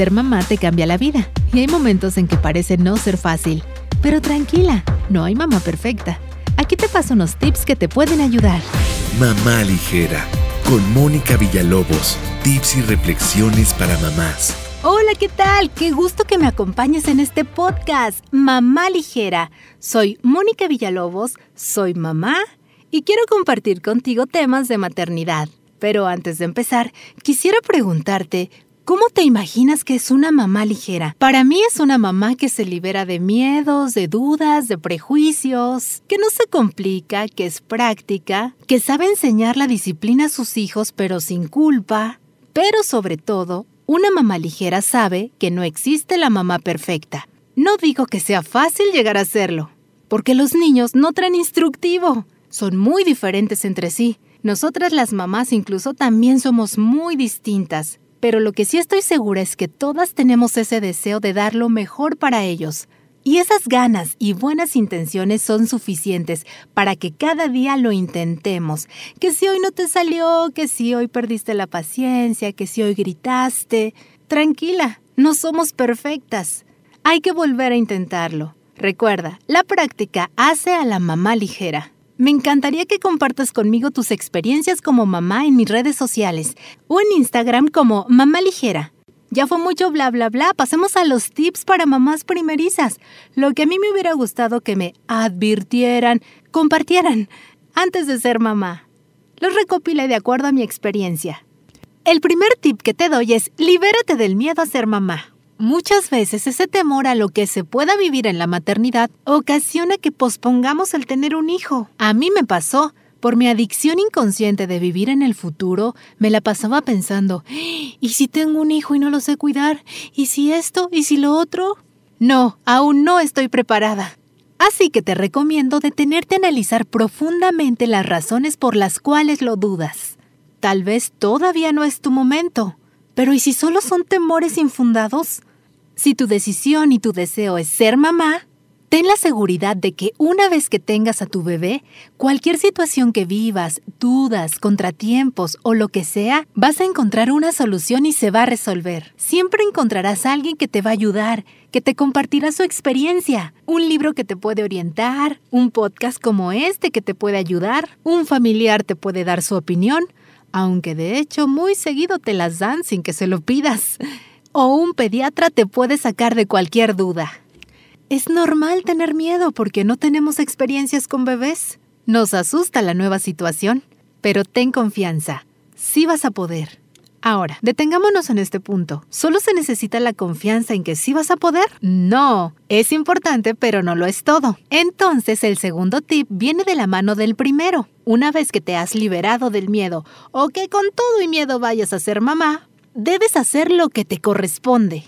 Ser mamá te cambia la vida y hay momentos en que parece no ser fácil. Pero tranquila, no hay mamá perfecta. Aquí te paso unos tips que te pueden ayudar. Mamá Ligera, con Mónica Villalobos. Tips y reflexiones para mamás. Hola, ¿qué tal? Qué gusto que me acompañes en este podcast, Mamá Ligera. Soy Mónica Villalobos, soy mamá y quiero compartir contigo temas de maternidad. Pero antes de empezar, quisiera preguntarte, ¿Cómo te imaginas que es una mamá ligera? Para mí es una mamá que se libera de miedos, de dudas, de prejuicios, que no se complica, que es práctica, que sabe enseñar la disciplina a sus hijos pero sin culpa. Pero sobre todo, una mamá ligera sabe que no existe la mamá perfecta. No digo que sea fácil llegar a serlo, porque los niños no traen instructivo. Son muy diferentes entre sí. Nosotras las mamás incluso también somos muy distintas pero lo que sí estoy segura es que todas tenemos ese deseo de dar lo mejor para ellos. Y esas ganas y buenas intenciones son suficientes para que cada día lo intentemos. Que si hoy no te salió, que si hoy perdiste la paciencia, que si hoy gritaste. Tranquila, no somos perfectas. Hay que volver a intentarlo. Recuerda, la práctica hace a la mamá ligera. Me encantaría que compartas conmigo tus experiencias como mamá en mis redes sociales o en Instagram como Mamá Ligera. Ya fue mucho bla bla bla, pasemos a los tips para mamás primerizas. Lo que a mí me hubiera gustado que me advirtieran, compartieran, antes de ser mamá. Los recopilé de acuerdo a mi experiencia. El primer tip que te doy es libérate del miedo a ser mamá. Muchas veces ese temor a lo que se pueda vivir en la maternidad ocasiona que pospongamos el tener un hijo. A mí me pasó. Por mi adicción inconsciente de vivir en el futuro, me la pasaba pensando, ¿y si tengo un hijo y no lo sé cuidar? ¿Y si esto? ¿Y si lo otro? No, aún no estoy preparada. Así que te recomiendo detenerte a analizar profundamente las razones por las cuales lo dudas. Tal vez todavía no es tu momento, pero ¿y si solo son temores infundados? Si tu decisión y tu deseo es ser mamá, ten la seguridad de que una vez que tengas a tu bebé, cualquier situación que vivas, dudas, contratiempos o lo que sea, vas a encontrar una solución y se va a resolver. Siempre encontrarás a alguien que te va a ayudar, que te compartirá su experiencia, un libro que te puede orientar, un podcast como este que te puede ayudar, un familiar te puede dar su opinión, aunque de hecho muy seguido te las dan sin que se lo pidas o un pediatra te puede sacar de cualquier duda. Es normal tener miedo porque no tenemos experiencias con bebés. Nos asusta la nueva situación, pero ten confianza, sí vas a poder. Ahora, detengámonos en este punto. ¿Solo se necesita la confianza en que sí vas a poder? No, es importante, pero no lo es todo. Entonces, el segundo tip viene de la mano del primero. Una vez que te has liberado del miedo o que con todo y miedo vayas a ser mamá, debes hacer lo que te corresponde.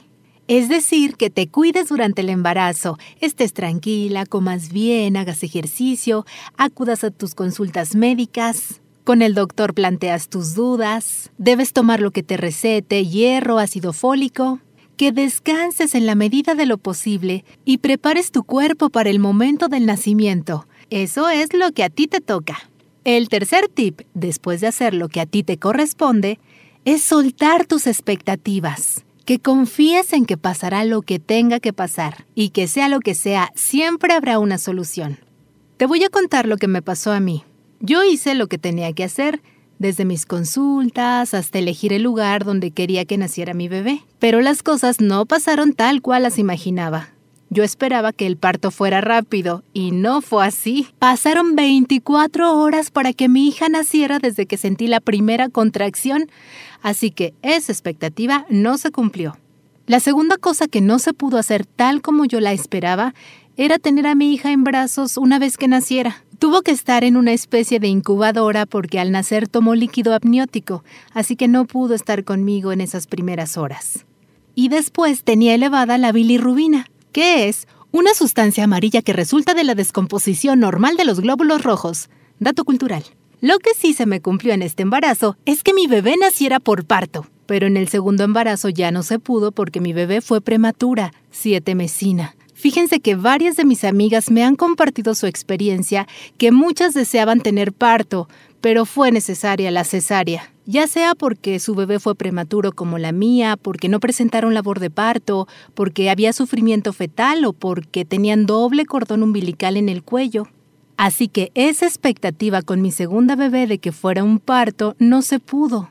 Es decir, que te cuides durante el embarazo, estés tranquila, comas bien, hagas ejercicio, acudas a tus consultas médicas. Con el doctor planteas tus dudas, debes tomar lo que te recete, hierro, ácido fólico, que descanses en la medida de lo posible y prepares tu cuerpo para el momento del nacimiento. Eso es lo que a ti te toca. El tercer tip, después de hacer lo que a ti te corresponde, es soltar tus expectativas, que confíes en que pasará lo que tenga que pasar y que sea lo que sea, siempre habrá una solución. Te voy a contar lo que me pasó a mí. Yo hice lo que tenía que hacer, desde mis consultas hasta elegir el lugar donde quería que naciera mi bebé, pero las cosas no pasaron tal cual las imaginaba. Yo esperaba que el parto fuera rápido y no fue así. Pasaron 24 horas para que mi hija naciera desde que sentí la primera contracción, así que esa expectativa no se cumplió. La segunda cosa que no se pudo hacer tal como yo la esperaba era tener a mi hija en brazos una vez que naciera. Tuvo que estar en una especie de incubadora porque al nacer tomó líquido amniótico, así que no pudo estar conmigo en esas primeras horas. Y después tenía elevada la bilirrubina, ¿Qué es una sustancia amarilla que resulta de la descomposición normal de los glóbulos rojos. Dato cultural. Lo que sí se me cumplió en este embarazo es que mi bebé naciera por parto, pero en el segundo embarazo ya no se pudo porque mi bebé fue prematura, siete mesina. Fíjense que varias de mis amigas me han compartido su experiencia, que muchas deseaban tener parto, pero fue necesaria la cesárea. Ya sea porque su bebé fue prematuro como la mía, porque no presentaron labor de parto, porque había sufrimiento fetal o porque tenían doble cordón umbilical en el cuello. Así que esa expectativa con mi segunda bebé de que fuera un parto no se pudo.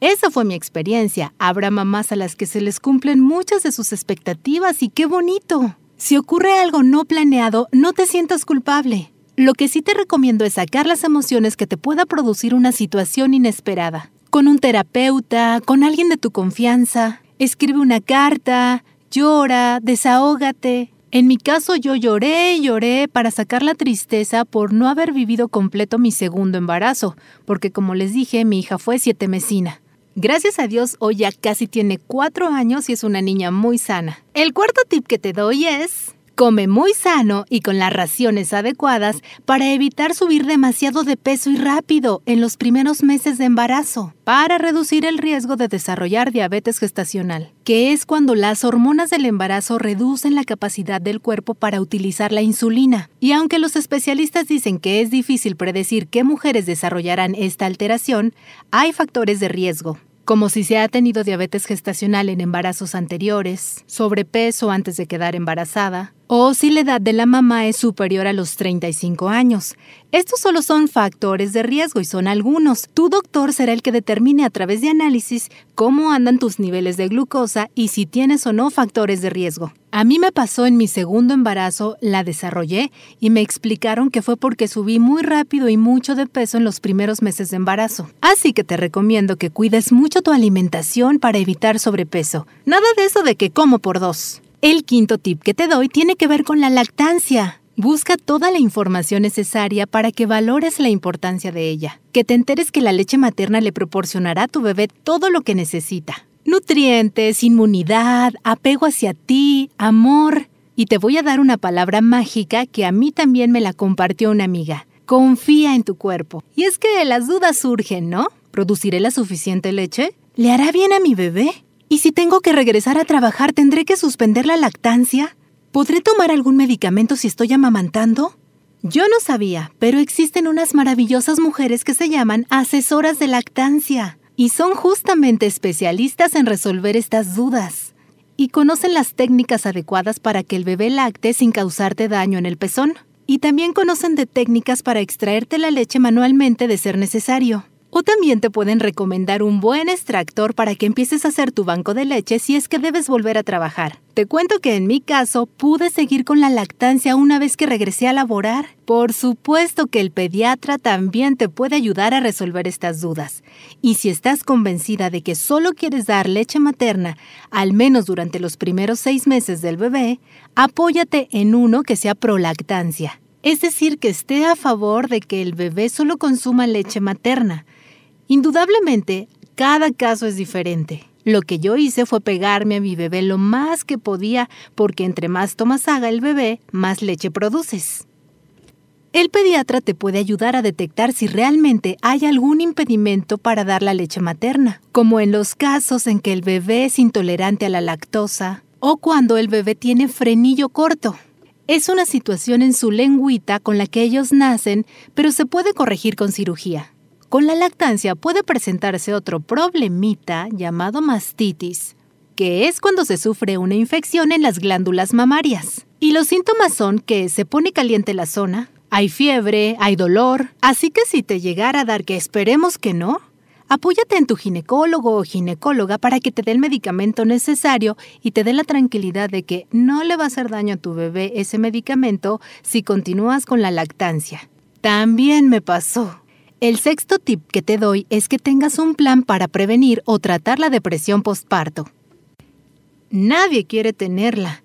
Esa fue mi experiencia. Habrá mamás a las que se les cumplen muchas de sus expectativas y qué bonito. Si ocurre algo no planeado, no te sientas culpable. Lo que sí te recomiendo es sacar las emociones que te pueda producir una situación inesperada. Con un terapeuta, con alguien de tu confianza. Escribe una carta, llora, desahógate. En mi caso yo lloré y lloré para sacar la tristeza por no haber vivido completo mi segundo embarazo, porque como les dije, mi hija fue siete mesina. Gracias a Dios, hoy ya casi tiene cuatro años y es una niña muy sana. El cuarto tip que te doy es Come muy sano y con las raciones adecuadas para evitar subir demasiado de peso y rápido en los primeros meses de embarazo, para reducir el riesgo de desarrollar diabetes gestacional, que es cuando las hormonas del embarazo reducen la capacidad del cuerpo para utilizar la insulina. Y aunque los especialistas dicen que es difícil predecir qué mujeres desarrollarán esta alteración, hay factores de riesgo, como si se ha tenido diabetes gestacional en embarazos anteriores, sobrepeso antes de quedar embarazada, o si la edad de la mamá es superior a los 35 años. Estos solo son factores de riesgo y son algunos. Tu doctor será el que determine a través de análisis cómo andan tus niveles de glucosa y si tienes o no factores de riesgo. A mí me pasó en mi segundo embarazo, la desarrollé y me explicaron que fue porque subí muy rápido y mucho de peso en los primeros meses de embarazo. Así que te recomiendo que cuides mucho tu alimentación para evitar sobrepeso. Nada de eso de que como por dos. El quinto tip que te doy tiene que ver con la lactancia. Busca toda la información necesaria para que valores la importancia de ella, que te enteres que la leche materna le proporcionará a tu bebé todo lo que necesita. Nutrientes, inmunidad, apego hacia ti, amor. Y te voy a dar una palabra mágica que a mí también me la compartió una amiga. Confía en tu cuerpo. Y es que las dudas surgen, ¿no? ¿Produciré la suficiente leche? ¿Le hará bien a mi bebé? ¿Y si tengo que regresar a trabajar, tendré que suspender la lactancia? ¿Podré tomar algún medicamento si estoy amamantando? Yo no sabía, pero existen unas maravillosas mujeres que se llaman asesoras de lactancia y son justamente especialistas en resolver estas dudas y conocen las técnicas adecuadas para que el bebé lacte sin causarte daño en el pezón. Y también conocen de técnicas para extraerte la leche manualmente de ser necesario. O también te pueden recomendar un buen extractor para que empieces a hacer tu banco de leche si es que debes volver a trabajar. Te cuento que en mi caso pude seguir con la lactancia una vez que regresé a laborar. Por supuesto que el pediatra también te puede ayudar a resolver estas dudas. Y si estás convencida de que solo quieres dar leche materna, al menos durante los primeros seis meses del bebé, apóyate en uno que sea prolactancia. Es decir, que esté a favor de que el bebé solo consuma leche materna Indudablemente, cada caso es diferente. Lo que yo hice fue pegarme a mi bebé lo más que podía porque entre más tomas haga el bebé, más leche produces. El pediatra te puede ayudar a detectar si realmente hay algún impedimento para dar la leche materna, como en los casos en que el bebé es intolerante a la lactosa o cuando el bebé tiene frenillo corto. Es una situación en su lengüita con la que ellos nacen, pero se puede corregir con cirugía. Con la lactancia puede presentarse otro problemita llamado mastitis, que es cuando se sufre una infección en las glándulas mamarias. Y los síntomas son que se pone caliente la zona, hay fiebre, hay dolor, así que si te llegara a dar que esperemos que no, apóyate en tu ginecólogo o ginecóloga para que te dé el medicamento necesario y te dé la tranquilidad de que no le va a hacer daño a tu bebé ese medicamento si continúas con la lactancia. También me pasó. El sexto tip que te doy es que tengas un plan para prevenir o tratar la depresión postparto. Nadie quiere tenerla,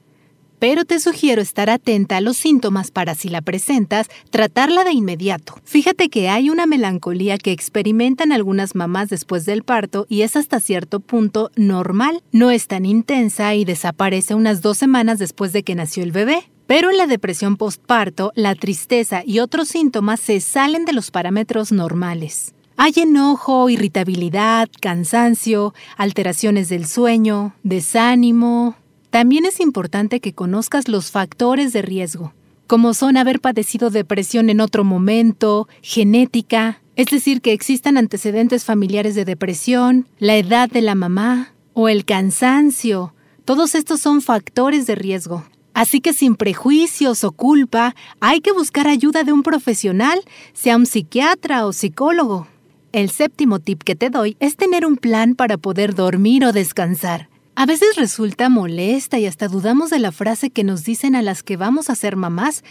pero te sugiero estar atenta a los síntomas para si la presentas, tratarla de inmediato. Fíjate que hay una melancolía que experimentan algunas mamás después del parto y es hasta cierto punto normal. No es tan intensa y desaparece unas dos semanas después de que nació el bebé. Pero en la depresión postparto, la tristeza y otros síntomas se salen de los parámetros normales. Hay enojo, irritabilidad, cansancio, alteraciones del sueño, desánimo. También es importante que conozcas los factores de riesgo, como son haber padecido depresión en otro momento, genética, es decir, que existan antecedentes familiares de depresión, la edad de la mamá o el cansancio. Todos estos son factores de riesgo. Así que sin prejuicios o culpa, hay que buscar ayuda de un profesional, sea un psiquiatra o psicólogo. El séptimo tip que te doy es tener un plan para poder dormir o descansar. A veces resulta molesta y hasta dudamos de la frase que nos dicen a las que vamos a ser mamás,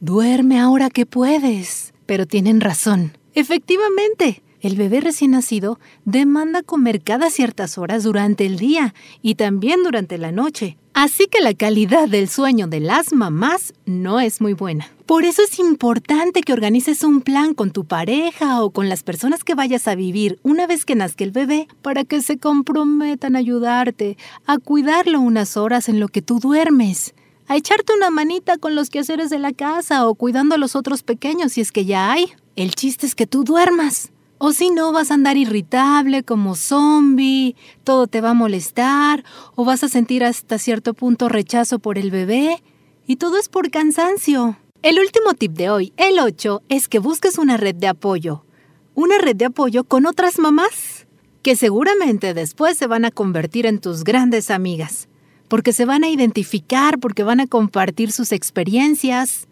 duerme ahora que puedes. Pero tienen razón. Efectivamente, el bebé recién nacido demanda comer cada ciertas horas durante el día y también durante la noche. Así que la calidad del sueño de las mamás no es muy buena. Por eso es importante que organices un plan con tu pareja o con las personas que vayas a vivir una vez que nazca el bebé para que se comprometan a ayudarte, a cuidarlo unas horas en lo que tú duermes, a echarte una manita con los quehaceres de la casa o cuidando a los otros pequeños si es que ya hay. El chiste es que tú duermas. O si no, vas a andar irritable como zombie, todo te va a molestar, o vas a sentir hasta cierto punto rechazo por el bebé, y todo es por cansancio. El último tip de hoy, el 8, es que busques una red de apoyo. Una red de apoyo con otras mamás, que seguramente después se van a convertir en tus grandes amigas, porque se van a identificar, porque van a compartir sus experiencias,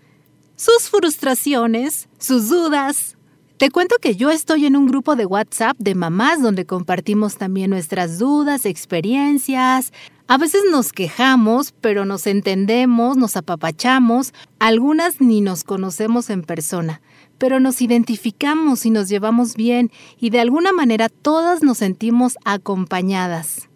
sus frustraciones, sus dudas. Te cuento que yo estoy en un grupo de WhatsApp de mamás donde compartimos también nuestras dudas, experiencias, a veces nos quejamos, pero nos entendemos, nos apapachamos, algunas ni nos conocemos en persona, pero nos identificamos y nos llevamos bien y de alguna manera todas nos sentimos acompañadas.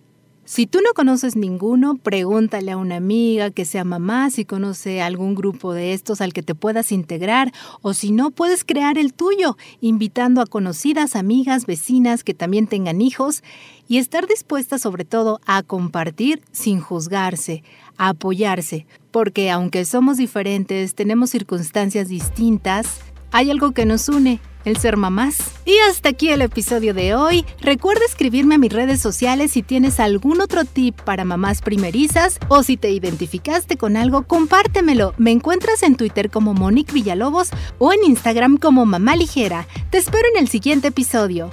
Si tú no conoces ninguno, pregúntale a una amiga que sea mamá si conoce algún grupo de estos al que te puedas integrar o si no, puedes crear el tuyo, invitando a conocidas, amigas, vecinas que también tengan hijos y estar dispuesta sobre todo a compartir sin juzgarse, a apoyarse, porque aunque somos diferentes, tenemos circunstancias distintas, hay algo que nos une el ser mamás. Y hasta aquí el episodio de hoy. Recuerda escribirme a mis redes sociales si tienes algún otro tip para mamás primerizas o si te identificaste con algo, compártemelo. Me encuentras en Twitter como Monique Villalobos o en Instagram como Mamá Ligera. Te espero en el siguiente episodio.